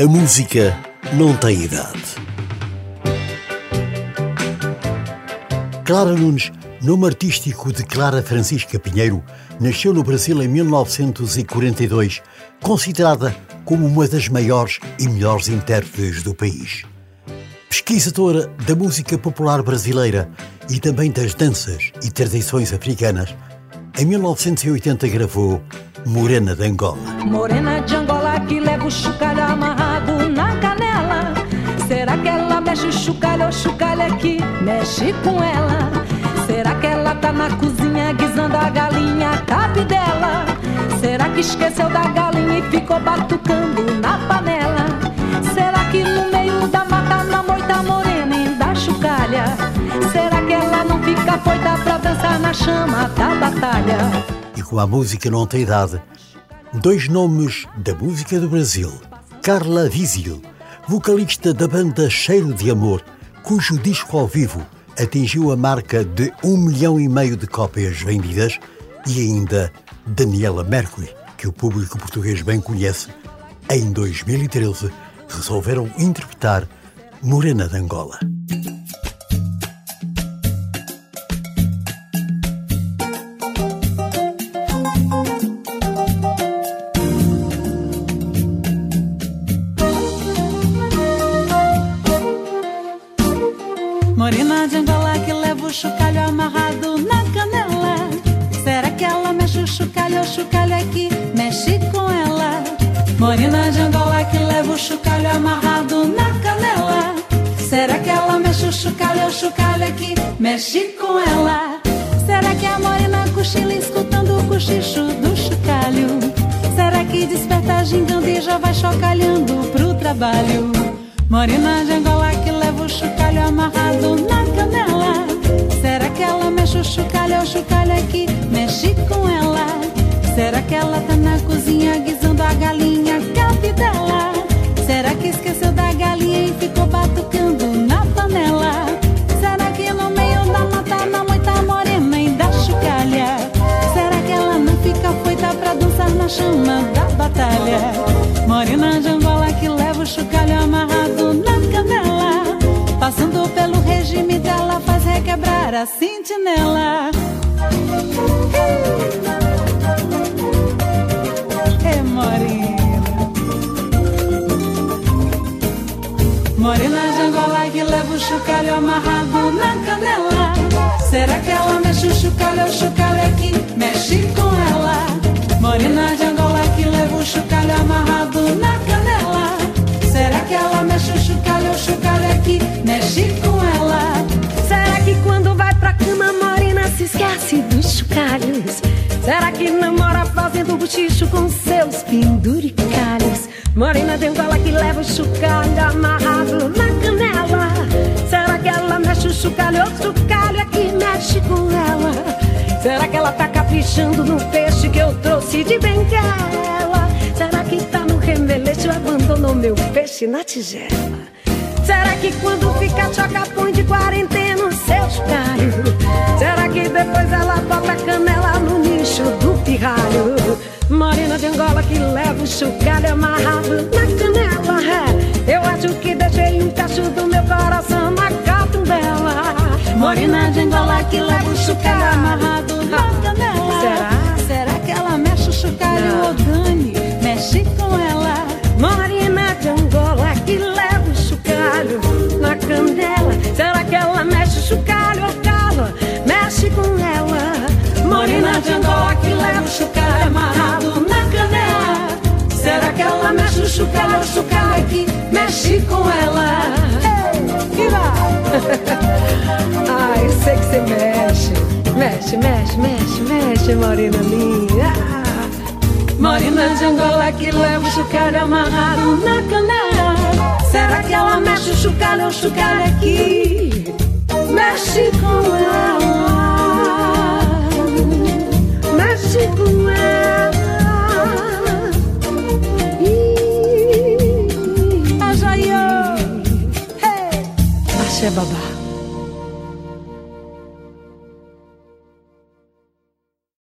A música não tem idade. Clara Nunes, nome artístico de Clara Francisca Pinheiro, nasceu no Brasil em 1942, considerada como uma das maiores e melhores intérpretes do país. Pesquisadora da música popular brasileira e também das danças e tradições africanas, em 1980 gravou Morena de Angola. Morena de Angola que leva o chocalho amarrado que ela mexe o chocalho ou chocalho é que mexe com ela? Será que ela tá na cozinha guisando a galinha cabe dela? Será que esqueceu da galinha e ficou batucando na panela? Será que no meio da mata na moita morena e da chocalha? Será que ela não fica foita pra dançar na chama da batalha? e com a música não tem idade, dois nomes da música do Brasil. Carla Vizil, vocalista da banda Cheiro de Amor, cujo disco ao vivo atingiu a marca de um milhão e meio de cópias vendidas, e ainda Daniela Mercury, que o público português bem conhece, em 2013 resolveram interpretar Morena de Angola. Chocalho amarrado na canela. Será que ela mexe o chocalho o chocalho é que mexe com ela? Morena de Angola que leva o chocalho amarrado na canela. Será que ela mexe o chocalho o chocalho é que mexe com ela? Será que a morena cochila escutando o cochicho do chocalho? Será que desperta gingando e já vai chocalhando pro trabalho? Morena de Angola que leva o chocalho amarrado na guisando a galinha cabe dela? Será que esqueceu da galinha e ficou batucando na panela? Será que no meio da mata na moita morena e da chocalha? Será que ela não fica foita pra dançar na chama da batalha? Morena de Angola que leva o chocalho amarrado na canela. Passando pelo regime dela, faz requebrar a sentinela. É chocalho amarrado na canela. Será que ela mexe o chocalho o chocalho é que mexe com ela? Morena de Angola que leva o chocalho amarrado na canela. Será que ela mexe o chocalho o chocalho é que mexe com ela? Será que quando vai pra cama morena se esquece dos chocalhos? Será que namora fazendo bochicho com seus penduricalhos? Morena de Angola que leva o chocalho amarrado chocalho ou o chocalho é mexe com ela? Será que ela tá caprichando no peixe que eu trouxe de Benguela? Será que tá no remeleixo abandonou meu peixe na tigela? Será que quando fica choca põe de quarentena os seus chocalho? Será que depois ela bota canela no nicho do pirralho? Morena de Angola que leva o chocalho amarrado na canela é. Eu acho que deixei um cacho do meu coração que leva o chocalho amarrado na canela. Será? Será que ela mexe o ou Dani mexe com ela? Morena de Angola que leva o chocalho na canela. Será que ela mexe o chocalho ou cala? Mexe com ela. Morena de Angola que leva o chocalho amarrado na canela. Será que ela mexe o chocalho ou o chocalho é que mexe com ela? noite, morena minha Morena de Angola que leva o chucalho amarrado na cana Será que ela mexe o chucalho, o chucalho é aqui Mexe com ela. Mexe com ela. Ih, a Jair, hey. Axé Babá.